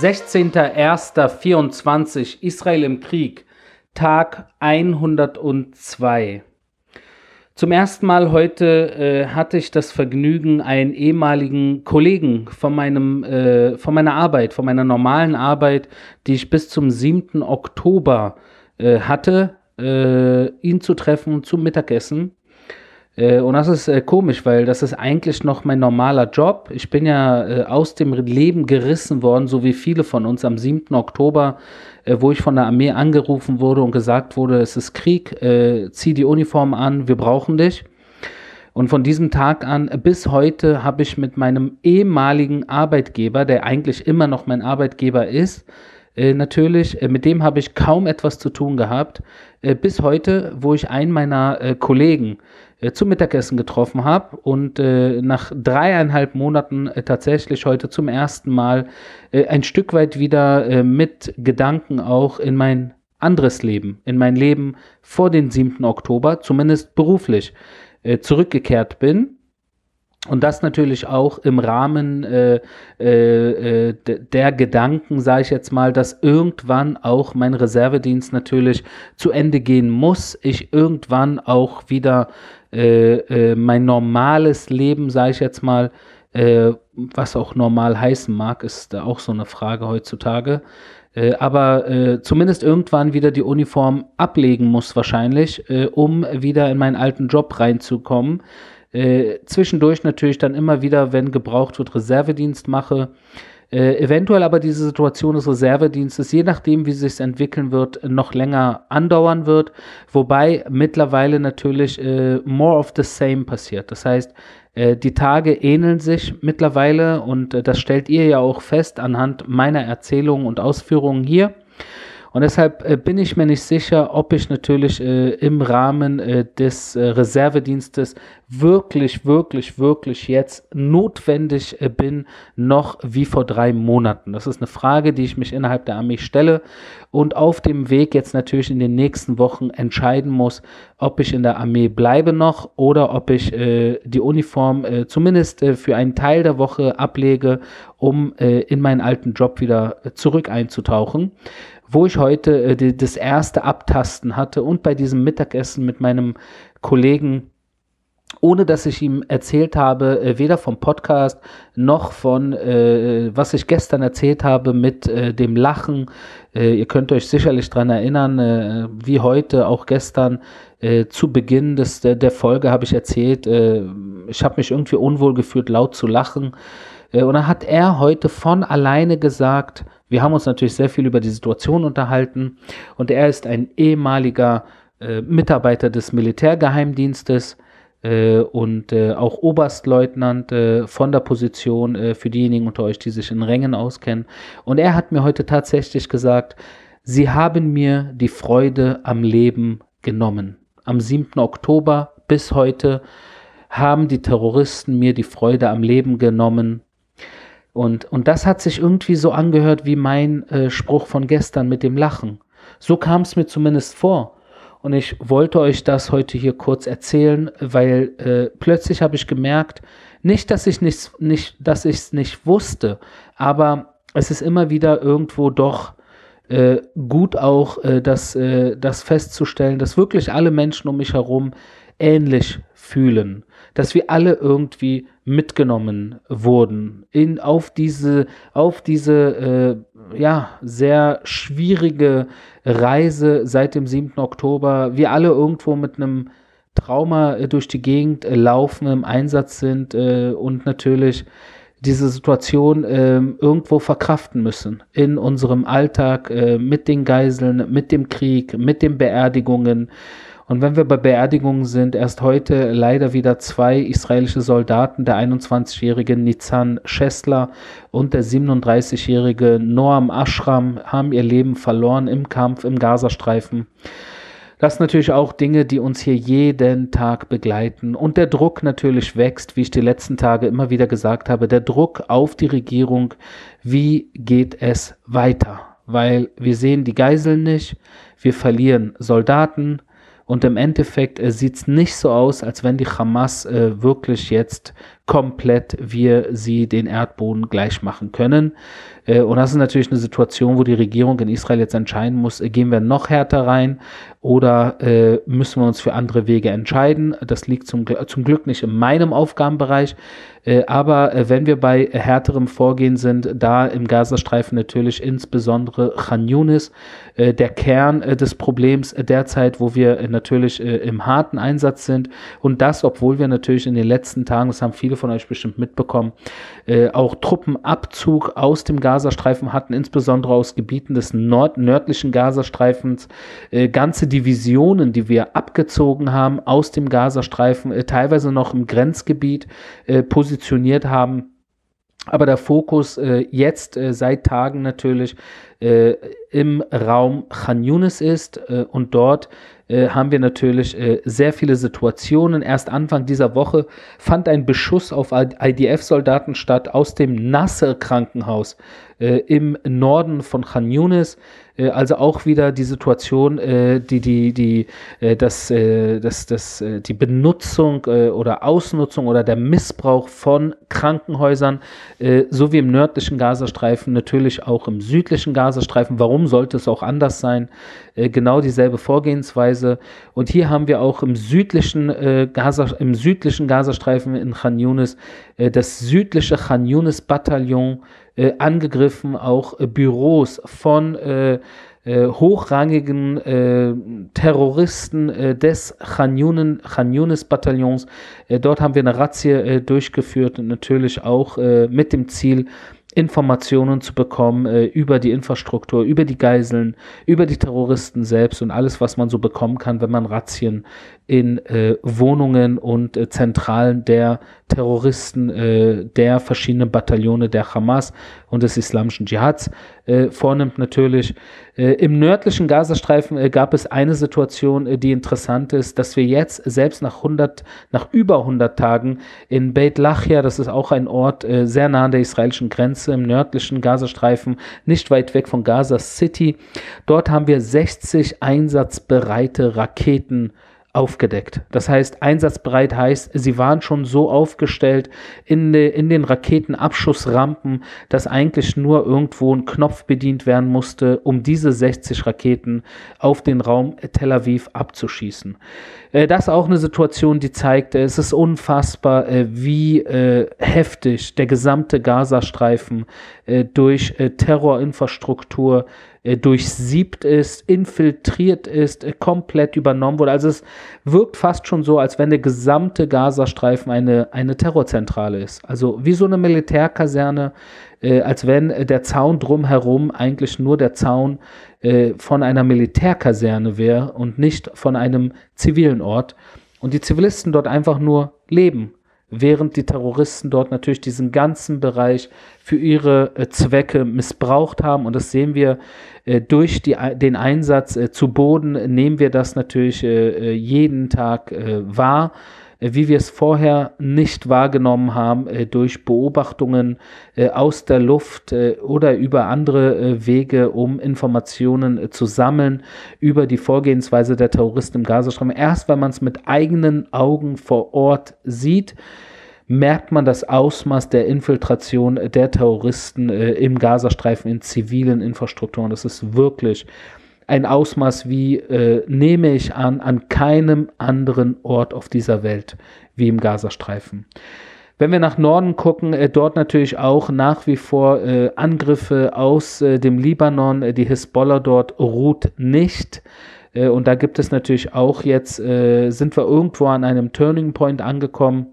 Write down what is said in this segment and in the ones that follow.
16.01.24 Israel im Krieg, Tag 102. Zum ersten Mal heute äh, hatte ich das Vergnügen, einen ehemaligen Kollegen von, meinem, äh, von meiner Arbeit, von meiner normalen Arbeit, die ich bis zum 7. Oktober äh, hatte, äh, ihn zu treffen zum Mittagessen. Äh, und das ist äh, komisch, weil das ist eigentlich noch mein normaler Job. Ich bin ja äh, aus dem Leben gerissen worden, so wie viele von uns am 7. Oktober, wo ich von der Armee angerufen wurde und gesagt wurde, es ist Krieg, zieh die Uniform an, wir brauchen dich. Und von diesem Tag an bis heute habe ich mit meinem ehemaligen Arbeitgeber, der eigentlich immer noch mein Arbeitgeber ist, äh, natürlich, äh, mit dem habe ich kaum etwas zu tun gehabt, äh, bis heute, wo ich einen meiner Kollegen zum Mittagessen getroffen habe und äh, nach dreieinhalb Monaten tatsächlich heute zum ersten Mal ein Stück weit wieder mit Gedanken auch in mein anderes Leben, in mein Leben vor dem 7. Oktober, zumindest beruflich, zurückgekehrt bin und das natürlich auch im Rahmen äh, äh, äh der Gedanken, sage ich jetzt mal, dass irgendwann auch mein Reservedienst natürlich zu Ende gehen muss. Ich irgendwann auch wieder äh, äh, mein normales Leben, sage ich jetzt mal, äh, was auch normal heißen mag, ist auch so eine Frage heutzutage. aber zumindest irgendwann wieder die Uniform ablegen muss wahrscheinlich, um wieder in meinen alten Job reinzukommen äh, zwischendurch natürlich dann immer wieder, wenn gebraucht wird, Reservedienst mache. Äh, eventuell aber diese Situation des Reservedienstes, je nachdem, wie es sich entwickeln wird, noch länger andauern wird. Wobei mittlerweile natürlich äh, more of the same passiert. Das heißt, äh, die Tage ähneln sich mittlerweile und äh, das stellt ihr ja auch fest anhand meiner Erzählungen und Ausführungen hier. Und deshalb äh, bin ich mir nicht sicher, ob ich natürlich äh, im Rahmen äh, des äh, Reservedienstes wirklich, wirklich, wirklich jetzt notwendig äh, bin, noch wie vor drei Monaten. Das ist eine Frage, die ich mich innerhalb der Armee stelle und auf dem Weg jetzt natürlich in den nächsten Wochen entscheiden muss, ob ich in der Armee bleibe noch oder ob ich äh, die Uniform zumindest für einen Teil der Woche ablege, um in meinen alten Job wieder zurück einzutauchen wo ich heute äh, die, das erste Abtasten hatte und bei diesem Mittagessen mit meinem Kollegen ohne dass ich ihm erzählt habe, äh, weder vom Podcast noch von, äh, was ich gestern erzählt habe mit äh, dem Lachen. Äh, ihr könnt euch sicherlich daran erinnern, äh, wie heute, auch gestern, äh, zu Beginn des, der, der Folge habe ich erzählt, ich habe mich irgendwie unwohl gefühlt, laut zu lachen. und dann hat er heute von alleine gesagt, wir haben uns natürlich sehr viel über die Situation unterhalten und er ist ein ehemaliger Mitarbeiter des Militärgeheimdienstes und äh, auch Oberstleutnant äh, von der Position äh, für diejenigen unter euch, die sich in Rängen auskennen. Und er hat mir heute tatsächlich gesagt, sie haben mir die Freude am Leben genommen. Am 7. Oktober bis heute haben die Terroristen mir die Freude am Leben genommen und, und das hat sich irgendwie so angehört wie mein äh, Spruch von gestern mit dem Lachen. So kam es mir zumindest vor. Und ich wollte euch das heute hier kurz erzählen, weil äh, plötzlich habe ich gemerkt, nicht, dass ich nicht, nicht, dass ich es nicht wusste, aber es ist immer wieder irgendwo doch äh, gut auch, äh, das, äh, das festzustellen, dass wirklich alle Menschen um mich herum ähnlich fühlen, dass wir alle irgendwie mitgenommen wurden in auf diese auf diese äh, ja sehr schwierige Reise seit dem 7. Oktober. Wir alle irgendwo mit einem Trauma äh, durch die Gegend äh, laufen, im Einsatz sind äh, und natürlich diese Situation äh, irgendwo verkraften müssen in unserem Alltag äh, mit den Geiseln, mit dem Krieg, mit den Beerdigungen, und wenn wir bei Beerdigungen sind, erst heute leider wieder zwei israelische Soldaten, der 21-jährige Nizan Schessler und der 37-jährige Noam Ashram, haben ihr Leben verloren im Kampf im Gazastreifen. Das sind natürlich auch Dinge, die uns hier jeden Tag begleiten. Und der Druck natürlich wächst, wie ich die letzten Tage immer wieder gesagt habe, der Druck auf die Regierung, wie geht es weiter? Weil wir sehen die Geiseln nicht, wir verlieren Soldaten, und im Endeffekt äh, sieht es nicht so aus, als wenn die Hamas äh, wirklich jetzt komplett wir sie den Erdboden gleich machen können. Äh, und das ist natürlich eine Situation, wo die Regierung in Israel jetzt entscheiden muss, äh, gehen wir noch härter rein oder äh, müssen wir uns für andere Wege entscheiden. Das liegt zum, zum Glück nicht in meinem Aufgabenbereich. Aber wenn wir bei härterem Vorgehen sind, da im Gazastreifen natürlich insbesondere Khan Yunis, der Kern des Problems derzeit, wo wir natürlich im harten Einsatz sind und das, obwohl wir natürlich in den letzten Tagen, das haben viele von euch bestimmt mitbekommen, auch Truppenabzug aus dem Gazastreifen hatten, insbesondere aus Gebieten des nord nördlichen Gazastreifens, ganze Divisionen, die wir abgezogen haben aus dem Gazastreifen, teilweise noch im Grenzgebiet positioniert positioniert haben. Aber der Fokus äh, jetzt äh, seit Tagen natürlich äh, im Raum Khan Yunis ist äh, und dort äh, haben wir natürlich äh, sehr viele Situationen. Erst Anfang dieser Woche fand ein Beschuss auf IDF-Soldaten statt aus dem Nasser-Krankenhaus im Norden von Khan Yunis. Äh, also auch wieder die Situation, äh, die, die, die, äh, das, das, das, die Benutzung oder Ausnutzung oder der Missbrauch von Krankenhäusern, so wie im nördlichen Gazastreifen, natürlich auch im südlichen Gazastreifen. Warum sollte es auch anders sein? Genau dieselbe Vorgehensweise. Und hier haben wir auch im südlichen, Gaza, im südlichen Gazastreifen in Khan Yunis das südliche Khan Yunis Bataillon äh, angegriffen, auch äh, Büros von äh, äh hochrangigen äh, Terroristen äh, des Khan Yunis Bataillons. dort haben wir eine Razzia durchgeführt und natürlich auch mit dem Ziel, Informationen zu bekommen äh, über die Infrastruktur, über die Geiseln, über die Terroristen selbst und alles, was man so bekommen kann, wenn man Razzien in äh, Wohnungen und äh, Zentralen der Terroristen äh, der verschiedenen Bataillone der Hamas und des islamischen Dschihads äh, vornimmt natürlich. Äh, Im nördlichen Gazastreifen äh, gab es eine Situation, äh, die interessant ist, dass wir jetzt selbst nach 100, nach über 100 Tagen in Beit Lachia, das ist auch ein Ort äh, sehr nah an der israelischen Grenze im nördlichen Gazastreifen, nicht weit weg von Gaza City, dort haben wir 60 einsatzbereite Raketen aufgedeckt. Das heißt, einsatzbereit heißt, sie waren schon so aufgestellt in, de, in den Raketenabschussrampen, dass eigentlich nur irgendwo ein Knopf bedient werden musste, um diese 60 Raketen auf den Raum Tel Aviv abzuschießen. Äh, das ist auch eine Situation, die zeigt, äh, es ist unfassbar, äh, wie äh, heftig der gesamte Gazastreifen äh, durch äh, Terrorinfrastruktur durchsiebt ist, infiltriert ist, äh, komplett übernommen wurde. Also es wirkt fast schon so, als wenn der gesamte Gazastreifen eine, eine Terrorzentrale ist. Also wie so eine Militärkaserne, äh, als wenn der Zaun drumherum eigentlich nur der Zaun äh, von einer Militärkaserne wäre und nicht von einem zivilen Ort. Und die Zivilisten dort einfach nur leben während die Terroristen dort natürlich diesen ganzen Bereich für ihre äh, Zwecke missbraucht haben. Und das sehen wir äh, durch die, den Einsatz äh, zu Boden, nehmen wir das natürlich äh, äh, jeden Tag äh, wahr wie wir es vorher nicht wahrgenommen haben, durch Beobachtungen aus der Luft oder über andere Wege, um Informationen zu sammeln über die Vorgehensweise der Terroristen im Gazastreifen. Erst wenn man es mit eigenen Augen vor Ort sieht, merkt man das Ausmaß der Infiltration der Terroristen im Gazastreifen in zivilen Infrastrukturen. Das ist wirklich ein Ausmaß wie, äh, nehme ich an, an keinem anderen Ort auf dieser Welt wie im Gazastreifen. Wenn wir nach Norden gucken, äh, dort natürlich auch nach wie vor äh, Angriffe aus äh, dem Libanon. Äh, die Hisbollah dort ruht nicht. Äh, und da gibt es natürlich auch jetzt, sind wir irgendwo an einem Turning Point angekommen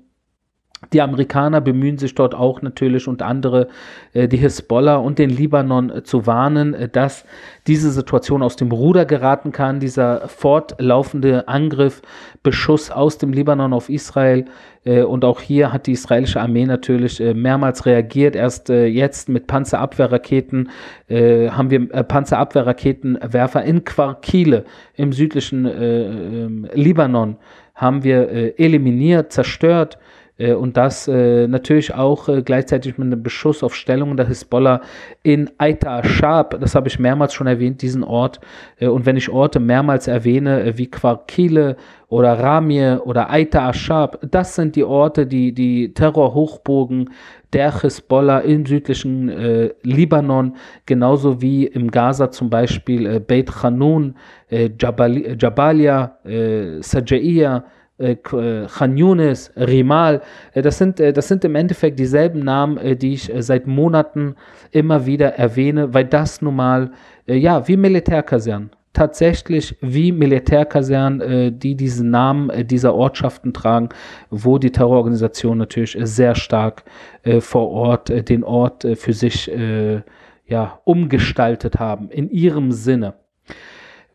die Amerikaner bemühen sich dort auch natürlich und andere äh, die Hisbollah und den Libanon äh, zu warnen, äh, dass diese Situation aus dem Ruder geraten kann, dieser fortlaufende Angriff, Beschuss aus dem Libanon auf Israel. Und auch hier hat die israelische Armee natürlich mehrmals reagiert. Erst jetzt mit Panzerabwehrraketen haben wir Panzerabwehrraketenwerfer in Quarkile im südlichen ähm, Libanon haben wir eliminiert, zerstört. Äh, und das äh, natürlich auch äh, gleichzeitig mit einem Beschuss auf Stellungen der Hisbollah in Aita Ashab, das habe ich mehrmals schon erwähnt, diesen Ort. Und wenn ich Orte mehrmals erwähne, äh, wie Quarkile oder Ramie oder Aita Ashab, das sind die Orte, die die Terrorhochburgen der Hisbollah im südlichen äh, Libanon, genauso wie im Gaza zum Beispiel äh, Beit Hanun, äh, Jabal, Jabalia, äh, Sajaiya, äh, äh, Khan Yunis, Rimal, äh, das, sind, das sind im Endeffekt dieselben Namen, die ich seit Monaten immer wieder erwähne, weil das nun mal, ja, wie Militärkasernen, tatsächlich wie Militärkasernen, die diesen Namen dieser Ortschaften tragen, wo die Terrororganisationen natürlich sehr stark vor Ort den Ort für sich ja, umgestaltet haben, in ihrem Sinne.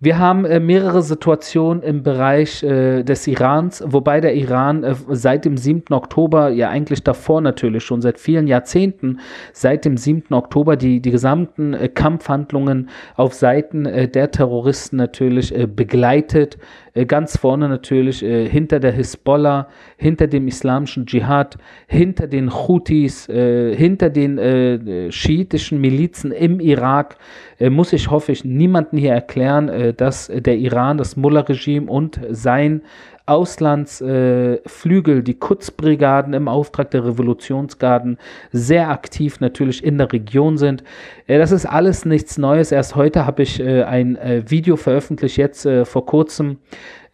Wir haben äh, mehrere Situationen im Bereich äh, des Irans, wobei der Iran äh, seit dem 7. Oktober, ja eigentlich davor natürlich schon seit vielen Jahrzehnten, seit dem 7. Oktober die, die gesamten äh, Kampfhandlungen auf Seiten äh, der Terroristen natürlich äh, begleitet. Ganz vorne natürlich hinter der Hisbollah, hinter dem islamischen Dschihad, hinter den Houthis, hinter den schiitischen Milizen im Irak äh, muss ich, hoffe ich, niemanden hier erklären, äh, dass der Iran, das Mullah-Regime und sein Auslandsflügel, äh, die Kutzbrigaden im Auftrag der Revolutionsgarden sehr aktiv natürlich in der Region sind. Äh, das ist alles nichts Neues. Erst heute habe ich äh, ein äh, Video veröffentlicht, jetzt äh, vor kurzem,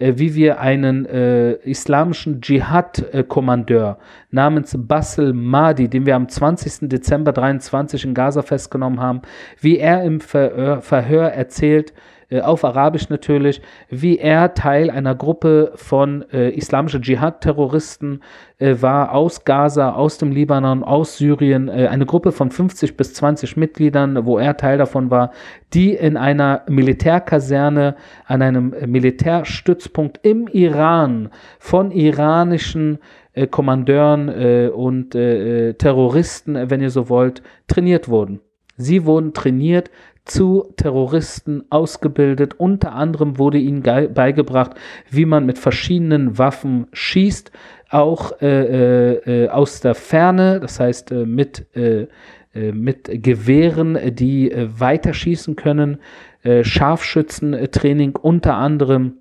wie wir einen islamischen Dschihad-Kommandeur namens Basel Mahdi, den wir am 20. Dezember 23 in Gaza festgenommen haben, wie er im Verhör, Verhör erzählt, äh, auf Arabisch natürlich, wie er Teil einer Gruppe von äh, islamischen Dschihad-Terroristen äh, war aus Gaza, aus dem Libanon, aus Syrien, äh, eine Gruppe von 50 bis 20 Mitgliedern, wo er Teil davon war, die in einer Militärkaserne an einem Militärstützpunkt im Iran von iranischen äh, Kommandeuren äh, und Terroristen, wenn ihr so wollt, trainiert wurden. Sie wurden trainiert zu Terroristen ausgebildet. Unter anderem wurde ihnen beigebracht, wie man mit verschiedenen Waffen schießt, auch äh, äh, aus der Ferne, das heißt äh, mit, äh, äh, mit Gewehren, die äh, weiterschießen können, Scharfschützentraining unter anderem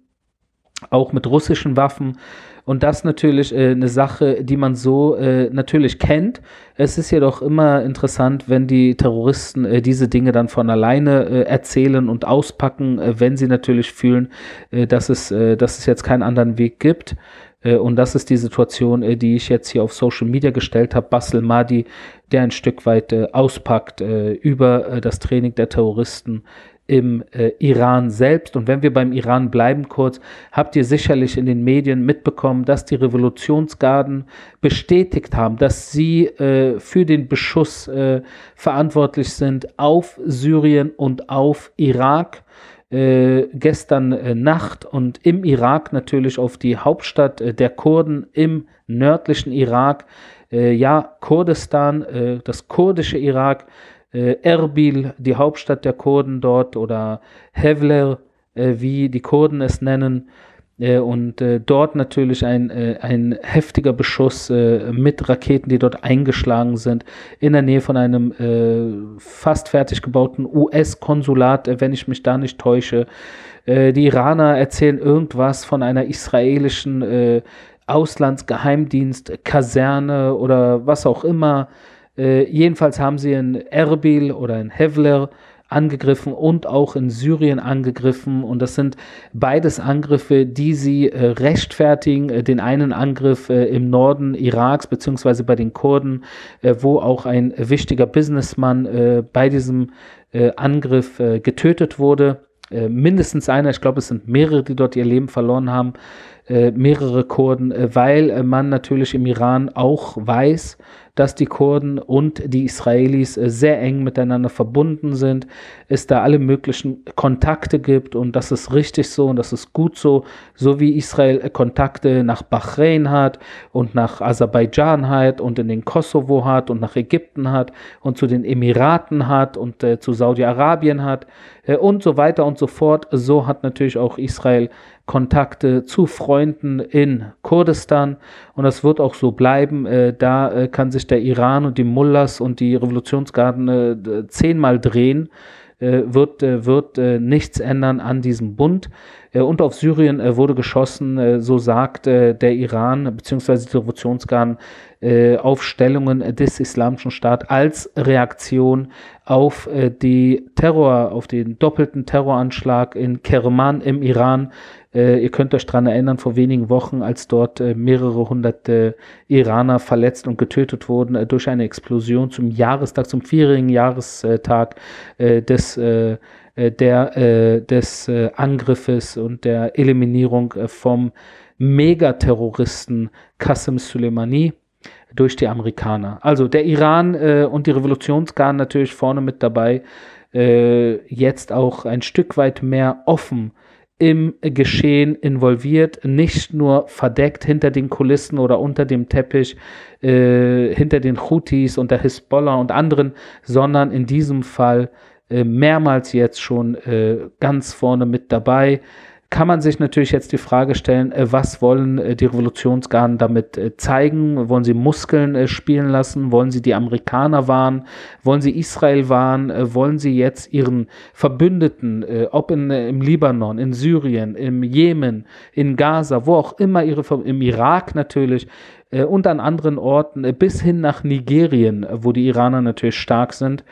auch mit russischen Waffen. Und das natürlich äh, eine Sache, die man so äh, natürlich kennt. Es ist jedoch immer interessant, wenn die Terroristen äh, diese Dinge dann von alleine äh, erzählen und auspacken, äh, wenn sie natürlich fühlen, äh, dass, es, dass es jetzt keinen anderen Weg gibt. Und das ist die Situation, die ich jetzt hier auf Social Media gestellt habe. Basel Madi, der ein Stück weit auspackt über das Training der Terroristen im äh, Iran selbst. Und wenn wir beim Iran bleiben kurz, habt ihr sicherlich in den Medien mitbekommen, dass die Revolutionsgarden bestätigt haben, dass sie äh, für den Beschuss äh, verantwortlich sind auf Syrien und auf Irak. Äh, gestern äh, Nacht und im Irak natürlich auf die Hauptstadt äh, der Kurden im nördlichen Irak. ja, Kurdistan, das kurdische Irak Erbil, die Hauptstadt der Kurden dort, oder Hevler, äh, wie die Kurden es nennen. Äh, und äh, dort natürlich ein, äh, ein heftiger Beschuss äh, mit Raketen, die dort eingeschlagen sind, in der Nähe von einem fast fertig gebauten US-Konsulat, wenn ich mich da nicht täusche. die Iraner erzählen irgendwas von einer israelischen Auslandsgeheimdienst, Kaserne oder was auch immer. Äh, jedenfalls haben sie in Erbil oder in Hevler angegriffen und auch in Syrien angegriffen. Und das sind beides Angriffe, die sie äh, rechtfertigen. Äh, den einen Angriff äh, im Norden Iraks, beziehungsweise bei den Kurden, äh, wo auch ein wichtiger Businessmann äh, bei diesem Angriff getötet wurde. mindestens einer, ich glaube, es sind mehrere, die dort ihr Leben verloren haben. Mehrere Kurden, weil man natürlich im Iran auch weiß, dass die Kurden und die Israelis äh, sehr eng miteinander verbunden sind, es da alle möglichen Kontakte gibt und das ist richtig so und das ist gut so, so wie Israel äh, Kontakte nach Bahrain hat und nach Aserbaidschan hat und in den Kosovo hat und nach Ägypten hat und zu den Emiraten hat und äh, zu Saudi-Arabien hat äh, und so weiter und so fort. So hat natürlich auch Israel Kontakte zu Freunden in Kurdistan und das wird auch so bleiben. Äh, da äh, kann sich der Iran und die Mullahs und die Revolutionsgarden äh, zehnmal drehen äh, wird, äh, wird äh, nichts ändern an diesem Bund. und auf Syrien wurde geschossen, so sagt der Iran bzw. die Revolutionsgarden auf Stellungen des Islamischen Staates als Reaktion auf die Terror, auf den doppelten Terroranschlag in Kerman im Iran. Äh, ihr könnt euch daran erinnern, vor wenigen Wochen, als dort äh, mehrere hunderte Iraner verletzt und getötet wurden äh, durch eine Explosion zum Jahrestag, zum vierjährigen Jahrestag äh, des, äh, äh, der, des Angriffes und der Eliminierung vom Megaterroristen Qasem Soleimani durch die Amerikaner. Also der Iran und die Revolutionsgarden natürlich vorne mit dabei, jetzt auch ein Stück weit mehr offen im Geschehen involviert, nicht nur verdeckt hinter den Kulissen oder unter dem Teppich, äh, hinter den Houthis und der Hisbollah und anderen, sondern in diesem Fall äh, mehrmals jetzt schon äh, ganz vorne mit dabei kann man sich natürlich jetzt die Frage stellen, äh, was wollen äh, die Revolutionsgarden damit äh, zeigen? Wollen sie Muskeln spielen lassen? Wollen sie die Amerikaner warnen? Wollen sie Israel warnen? Wollen sie jetzt ihren Verbündeten, ob in, im Libanon, in Syrien, im Jemen, in Gaza, wo auch immer ihre, im Irak natürlich, und an anderen Orten bis hin nach Nigerien, wo die Iraner natürlich stark sind,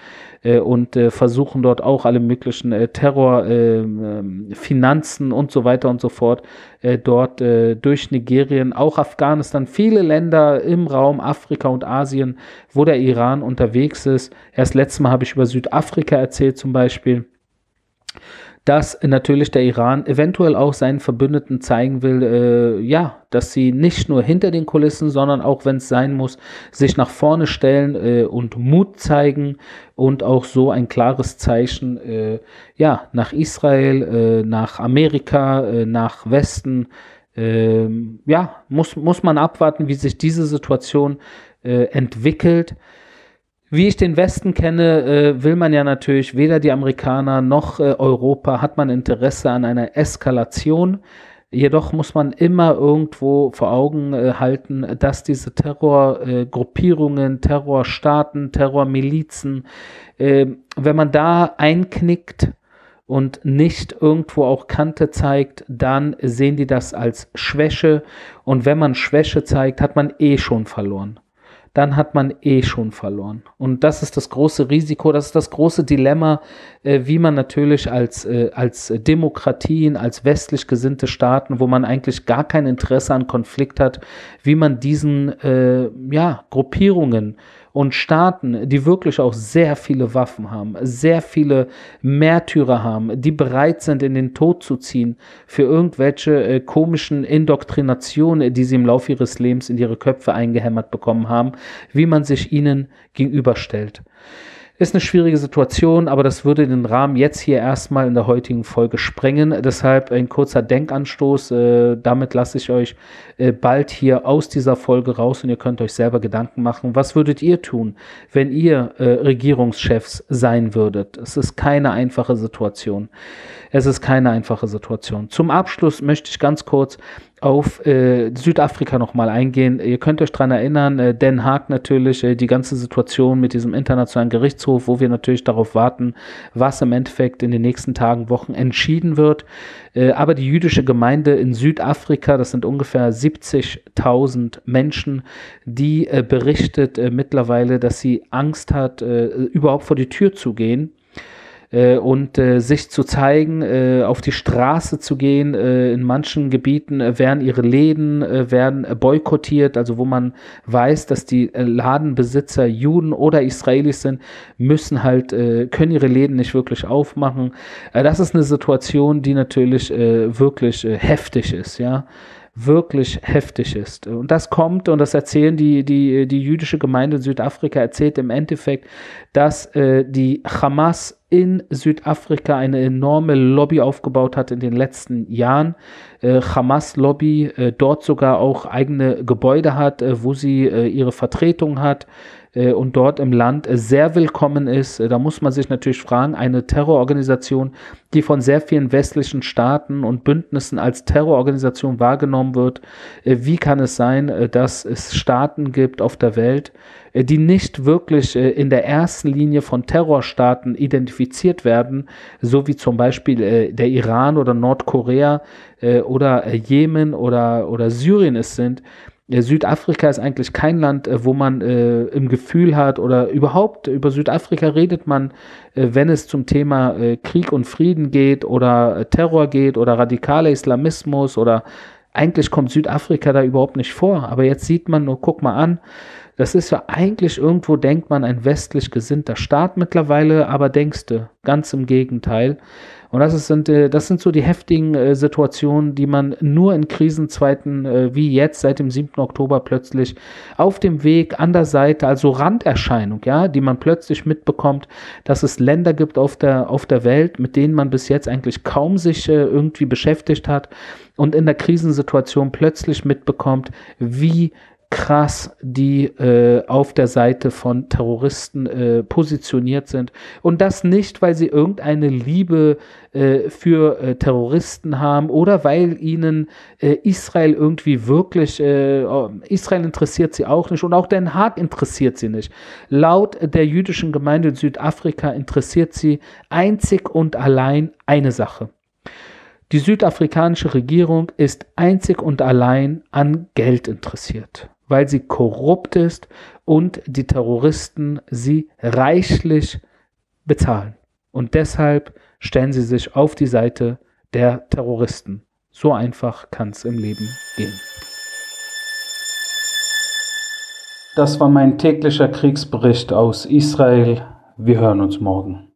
äh, und äh, versuchen dort auch alle möglichen äh, Terror, ähm, ähm, Finanzen und so weiter und so fort äh, dort äh, durch Nigerien, auch Afghanistan, viele Länder im Raum Afrika und Asien, wo der Iran unterwegs ist. Erst letztes Mal habe ich über Südafrika erzählt zum Beispiel dass natürlich der Iran eventuell auch seinen Verbündeten zeigen will, äh, ja, dass sie nicht nur hinter den Kulissen, sondern auch, wenn es sein muss, sich nach vorne stellen äh, und Mut zeigen und auch so ein klares Zeichen, äh, ja, nach Israel, äh, nach Amerika, äh, nach Westen, ähm, ja, muss, muss man abwarten, wie sich diese Situation äh, entwickelt. Wie ich den Westen kenne, äh, will man ja natürlich weder die Amerikaner noch äh, Europa hat man Interesse an einer Eskalation. Jedoch muss man immer irgendwo vor Augen äh, halten, dass diese Terrorgruppierungen, Terrorstaaten, Terrormilizen, äh, wenn man da einknickt und nicht irgendwo auch Kante zeigt, dann sehen die das als Schwäche. Und wenn man Schwäche zeigt, hat man eh schon verloren dann hat man eh schon verloren. Und das ist das große Risiko, das ist das große Dilemma, äh, wie man natürlich als, äh, als Demokratien, als westlich gesinnte Staaten, wo man eigentlich gar kein Interesse an Konflikt hat, wie man diesen äh, ja, Gruppierungen und Staaten, die wirklich auch sehr viele Waffen haben, sehr viele Märtyrer haben, die bereit sind, in den Tod zu ziehen für irgendwelche äh, komischen Indoktrinationen, die sie im Laufe ihres Lebens in ihre Köpfe eingehämmert bekommen haben, wie man sich ihnen gegenüberstellt. Ist eine schwierige Situation, aber das würde den Rahmen jetzt hier erstmal in der heutigen Folge sprengen. Deshalb ein kurzer Denkanstoß. Äh, damit lasse ich euch äh, bald hier aus dieser Folge raus und ihr könnt euch selber Gedanken machen. Was würdet ihr tun, wenn ihr äh, Regierungschefs sein würdet? Es ist keine einfache Situation. Es ist keine einfache Situation. Zum Abschluss möchte ich ganz kurz auf äh, Südafrika nochmal eingehen. Ihr könnt euch dran erinnern, äh, Den Haag natürlich, äh, die ganze Situation mit diesem internationalen Gerichtshof, wo wir natürlich darauf warten, was im Endeffekt in den nächsten Tagen, Wochen entschieden wird. Äh, aber die jüdische Gemeinde in Südafrika, das sind ungefähr 70.000 Menschen, die äh, berichtet äh, mittlerweile, dass sie Angst hat, überhaupt vor die Tür zu gehen äh, und äh, sich zu zeigen, äh, auf die Straße zu gehen. Äh, in manchen Gebieten äh, werden ihre Läden äh, werden boykottiert, also wo man weiß, dass die Ladenbesitzer Juden oder Israelis sind, müssen halt können ihre Läden nicht wirklich aufmachen. Das ist eine Situation, die natürlich wirklich heftig ist, ja wirklich heftig ist. Und das kommt, und das erzählen die, die, die jüdische Gemeinde in Südafrika, erzählt im Endeffekt, dass äh, die Hamas in Südafrika eine enorme Lobby aufgebaut hat in den letzten Jahren. Äh, Hamas-Lobby äh, dort sogar auch eigene Gebäude hat, äh, wo sie äh, ihre Vertretung hat und dort im Land äh, sehr willkommen ist. Äh, da muss man sich natürlich fragen, eine Terrororganisation, die von sehr vielen westlichen Staaten und Bündnissen als Terrororganisation wahrgenommen wird, wie kann es sein, dass es Staaten gibt auf der Welt, die nicht wirklich in der ersten Linie von Terrorstaaten identifiziert werden, so wie zum Beispiel der Iran oder Nordkorea oder Jemen oder, oder Syrien es sind, Südafrika ist eigentlich kein Land, äh, wo man äh, im Gefühl hat oder überhaupt über Südafrika redet man, äh, wenn es zum Thema äh, Krieg und Frieden geht oder äh, Terror geht oder radikaler Islamismus oder eigentlich kommt Südafrika da überhaupt nicht vor. Aber jetzt sieht man nur, guck mal an, das ist ja eigentlich irgendwo, denkt man, ein westlich gesinnter Staat mittlerweile, aber denkst du, ganz im Gegenteil. Und das, ist, sind, äh, das sind so die heftigen äh, Situationen, die man nur in Krisenzeiten äh, wie jetzt seit dem 7. Oktober plötzlich auf dem Weg an der Seite, also Randerscheinung, ja, die man plötzlich mitbekommt, dass es Länder gibt auf der, auf der Welt, mit denen man bis jetzt eigentlich kaum sich irgendwie beschäftigt hat und in der Krisensituation plötzlich mitbekommt, wie krass die äh, auf der Seite von Terroristen äh, positioniert sind. Und das nicht, weil sie irgendeine Liebe äh, für äh, Terroristen haben oder weil ihnen äh, Israel irgendwie wirklich, äh, Israel interessiert sie auch nicht und auch Den Haag interessiert sie nicht. Laut der jüdischen Gemeinde in Südafrika interessiert sie einzig und allein eine Sache. Die südafrikanische Regierung ist einzig und allein an Geld interessiert weil sie korrupt ist und die Terroristen sie reichlich bezahlen. Und deshalb stellen sie sich auf die Seite der Terroristen. So einfach kann es im Leben gehen. Das war mein täglicher Kriegsbericht aus Israel. Wir hören uns morgen.